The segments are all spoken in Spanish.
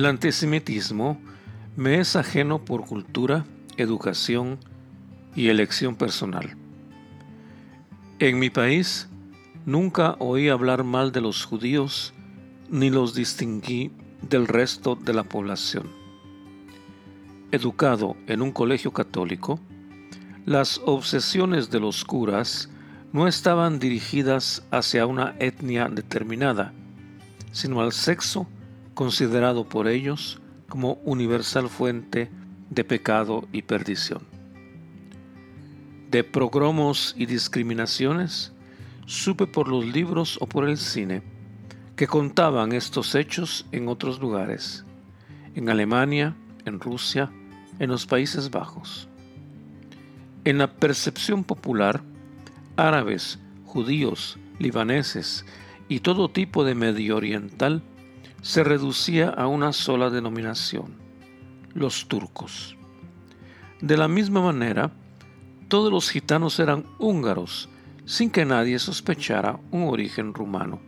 El antisemitismo me es ajeno por cultura, educación y elección personal. En mi país nunca oí hablar mal de los judíos ni los distinguí del resto de la población. Educado en un colegio católico, las obsesiones de los curas no estaban dirigidas hacia una etnia determinada, sino al sexo considerado por ellos como universal fuente de pecado y perdición. De progromos y discriminaciones supe por los libros o por el cine que contaban estos hechos en otros lugares, en Alemania, en Rusia, en los Países Bajos. En la percepción popular, árabes, judíos, libaneses y todo tipo de medio oriental se reducía a una sola denominación, los turcos. De la misma manera, todos los gitanos eran húngaros, sin que nadie sospechara un origen rumano.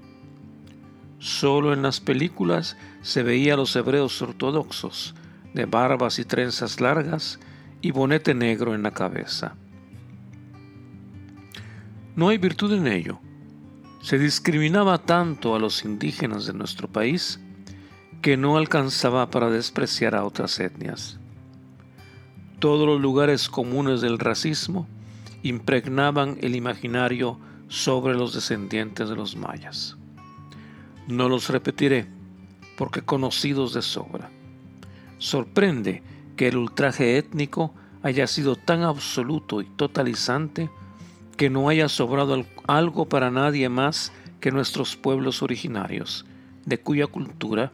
Solo en las películas se veía a los hebreos ortodoxos, de barbas y trenzas largas y bonete negro en la cabeza. No hay virtud en ello, se discriminaba tanto a los indígenas de nuestro país que no alcanzaba para despreciar a otras etnias. Todos los lugares comunes del racismo impregnaban el imaginario sobre los descendientes de los mayas. No los repetiré, porque conocidos de sobra. Sorprende que el ultraje étnico haya sido tan absoluto y totalizante que no haya sobrado algo para nadie más que nuestros pueblos originarios, de cuya cultura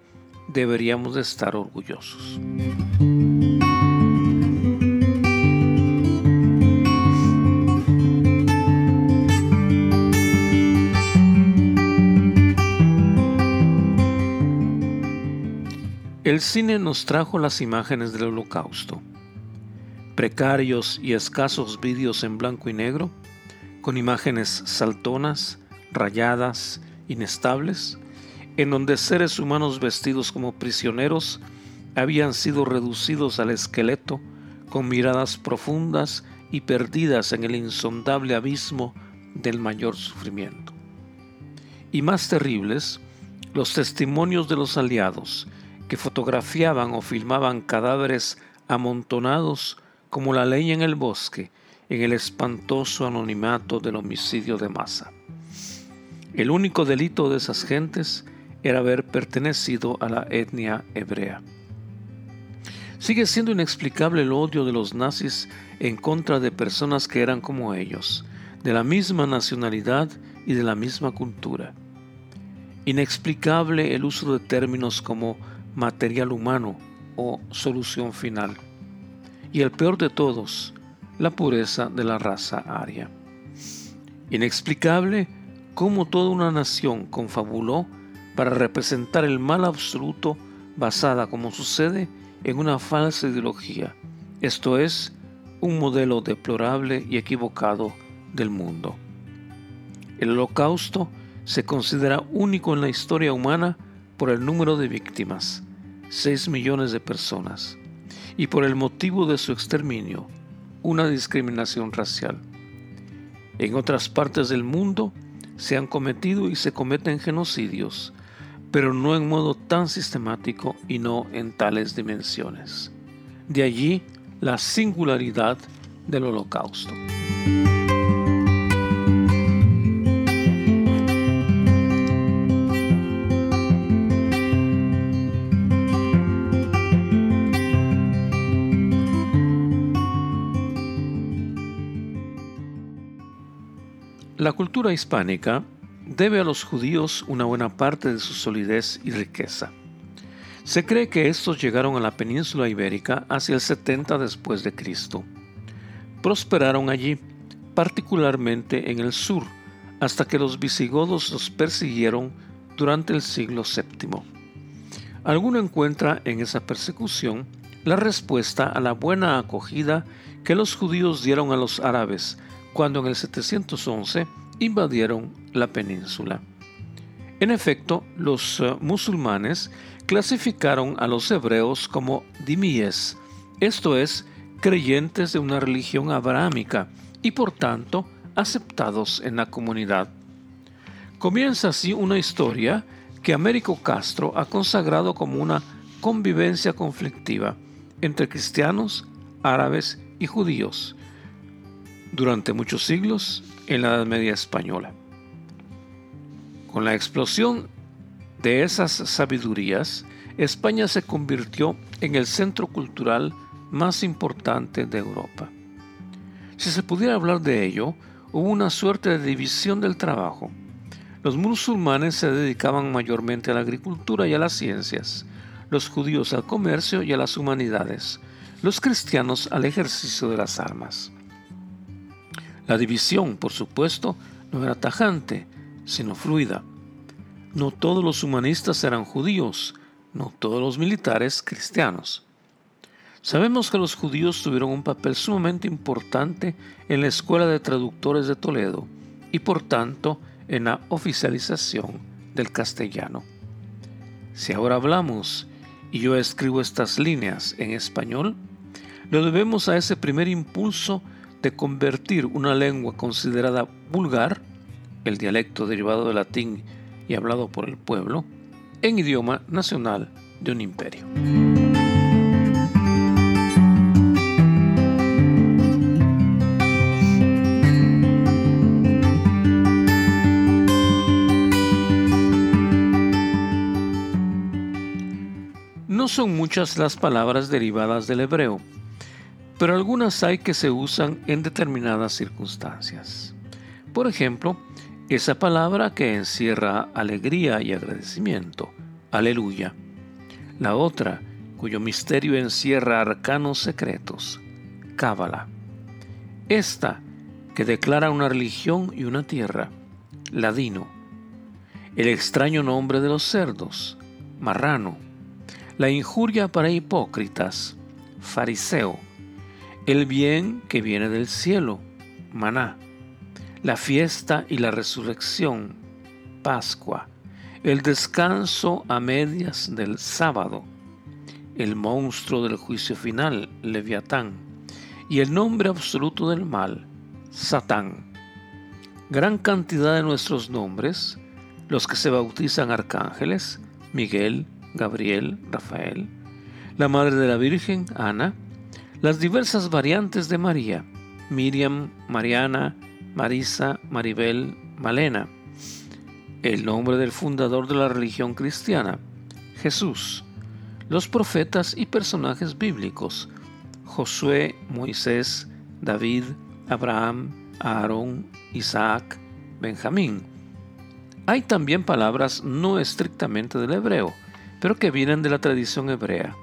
deberíamos de estar orgullosos. El cine nos trajo las imágenes del holocausto, precarios y escasos vídeos en blanco y negro, con imágenes saltonas, rayadas, inestables, en donde seres humanos vestidos como prisioneros habían sido reducidos al esqueleto con miradas profundas y perdidas en el insondable abismo del mayor sufrimiento. Y más terribles, los testimonios de los aliados que fotografiaban o filmaban cadáveres amontonados como la ley en el bosque en el espantoso anonimato del homicidio de masa. El único delito de esas gentes era haber pertenecido a la etnia hebrea. Sigue siendo inexplicable el odio de los nazis en contra de personas que eran como ellos, de la misma nacionalidad y de la misma cultura. Inexplicable el uso de términos como material humano o solución final. Y el peor de todos, la pureza de la raza aria. Inexplicable cómo toda una nación confabuló para representar el mal absoluto basada, como sucede, en una falsa ideología, esto es, un modelo deplorable y equivocado del mundo. El holocausto se considera único en la historia humana por el número de víctimas, 6 millones de personas, y por el motivo de su exterminio, una discriminación racial. En otras partes del mundo se han cometido y se cometen genocidios, pero no en modo tan sistemático y no en tales dimensiones. De allí la singularidad del holocausto. La cultura hispánica debe a los judíos una buena parte de su solidez y riqueza. Se cree que estos llegaron a la península ibérica hacia el 70 después de Cristo. Prosperaron allí, particularmente en el sur, hasta que los visigodos los persiguieron durante el siglo VII. Alguno encuentra en esa persecución la respuesta a la buena acogida que los judíos dieron a los árabes cuando en el 711 invadieron la península. En efecto, los eh, musulmanes clasificaron a los hebreos como dimíes, esto es, creyentes de una religión abrahámica y por tanto aceptados en la comunidad. Comienza así una historia que Américo Castro ha consagrado como una convivencia conflictiva entre cristianos, árabes y judíos durante muchos siglos en la Edad Media española. Con la explosión de esas sabidurías, España se convirtió en el centro cultural más importante de Europa. Si se pudiera hablar de ello, hubo una suerte de división del trabajo. Los musulmanes se dedicaban mayormente a la agricultura y a las ciencias, los judíos al comercio y a las humanidades, los cristianos al ejercicio de las armas. La división, por supuesto, no era tajante, sino fluida. No todos los humanistas eran judíos, no todos los militares cristianos. Sabemos que los judíos tuvieron un papel sumamente importante en la Escuela de Traductores de Toledo y por tanto en la oficialización del castellano. Si ahora hablamos y yo escribo estas líneas en español, lo debemos a ese primer impulso de convertir una lengua considerada vulgar, el dialecto derivado del latín y hablado por el pueblo, en idioma nacional de un imperio. No son muchas las palabras derivadas del hebreo, pero algunas hay que se usan en determinadas circunstancias. Por ejemplo, esa palabra que encierra alegría y agradecimiento, aleluya. La otra, cuyo misterio encierra arcanos secretos, cábala. Esta, que declara una religión y una tierra, ladino. El extraño nombre de los cerdos, marrano la injuria para hipócritas, fariseo, el bien que viene del cielo, maná, la fiesta y la resurrección, Pascua, el descanso a medias del sábado, el monstruo del juicio final, Leviatán, y el nombre absoluto del mal, Satán. Gran cantidad de nuestros nombres, los que se bautizan arcángeles, Miguel, Gabriel, Rafael, la Madre de la Virgen, Ana, las diversas variantes de María, Miriam, Mariana, Marisa, Maribel, Malena, el nombre del fundador de la religión cristiana, Jesús, los profetas y personajes bíblicos, Josué, Moisés, David, Abraham, Aarón, Isaac, Benjamín. Hay también palabras no estrictamente del hebreo, pero que vienen de la tradición hebrea.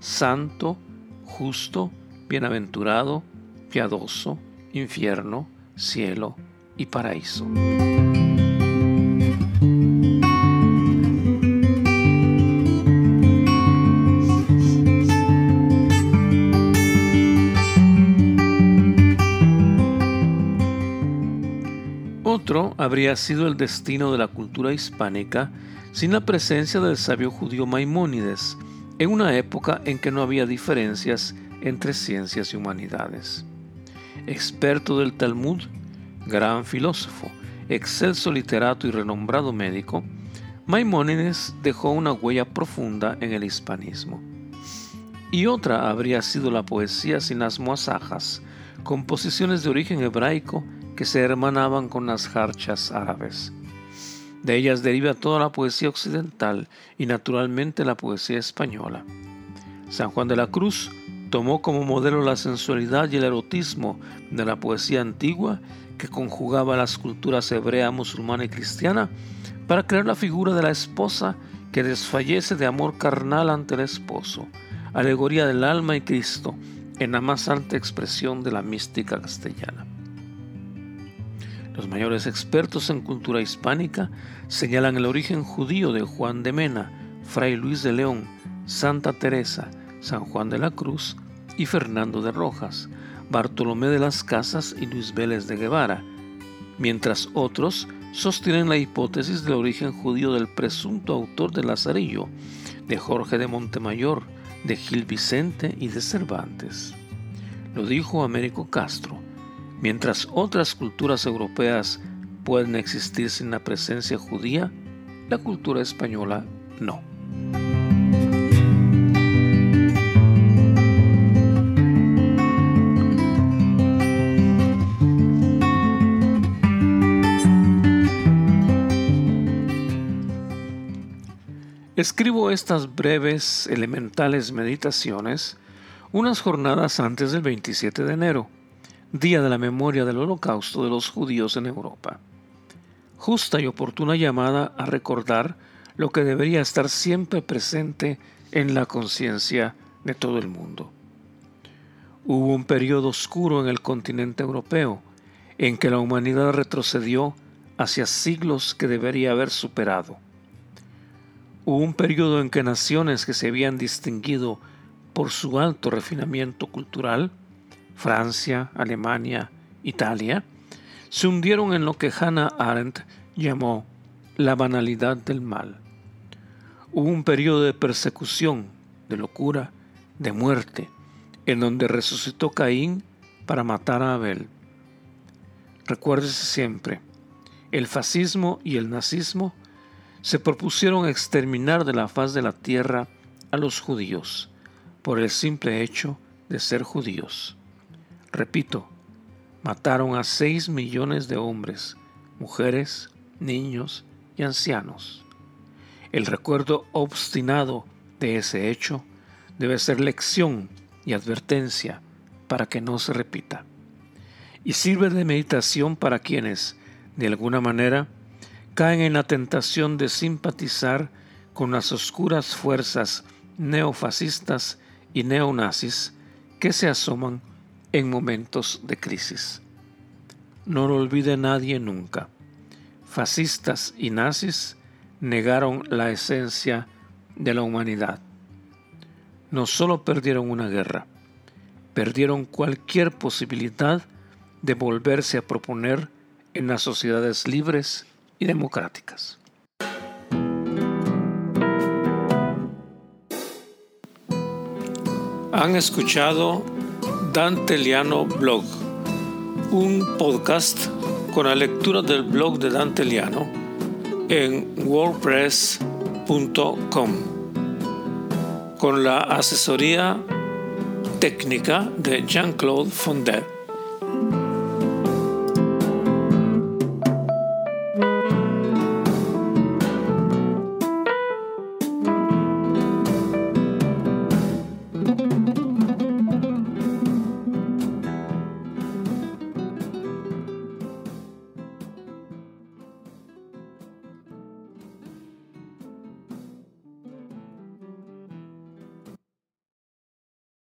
Santo, justo, bienaventurado, piadoso, infierno, cielo y paraíso. Otro habría sido el destino de la cultura hispánica sin la presencia del sabio judío Maimónides, en una época en que no había diferencias entre ciencias y humanidades. Experto del Talmud, gran filósofo, excelso literato y renombrado médico, Maimónides dejó una huella profunda en el hispanismo. Y otra habría sido la poesía sin las moasajas, composiciones de origen hebraico que se hermanaban con las jarchas árabes. De ellas deriva toda la poesía occidental y naturalmente la poesía española. San Juan de la Cruz tomó como modelo la sensualidad y el erotismo de la poesía antigua que conjugaba las culturas hebrea, musulmana y cristiana para crear la figura de la esposa que desfallece de amor carnal ante el esposo, alegoría del alma y Cristo en la más alta expresión de la mística castellana. Los mayores expertos en cultura hispánica señalan el origen judío de Juan de Mena, Fray Luis de León, Santa Teresa, San Juan de la Cruz y Fernando de Rojas, Bartolomé de las Casas y Luis Vélez de Guevara, mientras otros sostienen la hipótesis del origen judío del presunto autor de Lazarillo, de Jorge de Montemayor, de Gil Vicente y de Cervantes. Lo dijo Américo Castro, mientras otras culturas europeas pueden existir sin la presencia judía, la cultura española no. Escribo estas breves, elementales meditaciones unas jornadas antes del 27 de enero, día de la memoria del holocausto de los judíos en Europa. Justa y oportuna llamada a recordar lo que debería estar siempre presente en la conciencia de todo el mundo. Hubo un periodo oscuro en el continente europeo en que la humanidad retrocedió hacia siglos que debería haber superado Hubo un periodo en que naciones que se habían distinguido por su alto refinamiento cultural, Francia, Alemania, Italia, se hundieron en lo que Hannah Arendt llamó la banalidad del mal. Hubo un periodo de persecución, de locura, de muerte, en donde resucitó Caín para matar a Abel. Recuérdese siempre, el fascismo y el nazismo se propusieron exterminar de la faz de la tierra a los judíos por el simple hecho de ser judíos. Repito, mataron a seis millones de hombres, mujeres, niños y ancianos. El recuerdo obstinado de ese hecho debe ser lección y advertencia para que no se repita. Y sirve de meditación para quienes, de alguna manera, caen en la tentación de simpatizar con las oscuras fuerzas neofascistas y neonazis que se asoman en momentos de crisis. No lo olvide nadie nunca. Fascistas y nazis negaron la esencia de la humanidad. No solo perdieron una guerra, perdieron cualquier posibilidad de volverse a proponer en las sociedades libres y democráticas. Han escuchado Dante Liano Blog, un podcast con la lectura del blog de Dante Liano en wordpress.com, con la asesoría técnica de Jean-Claude Fondet.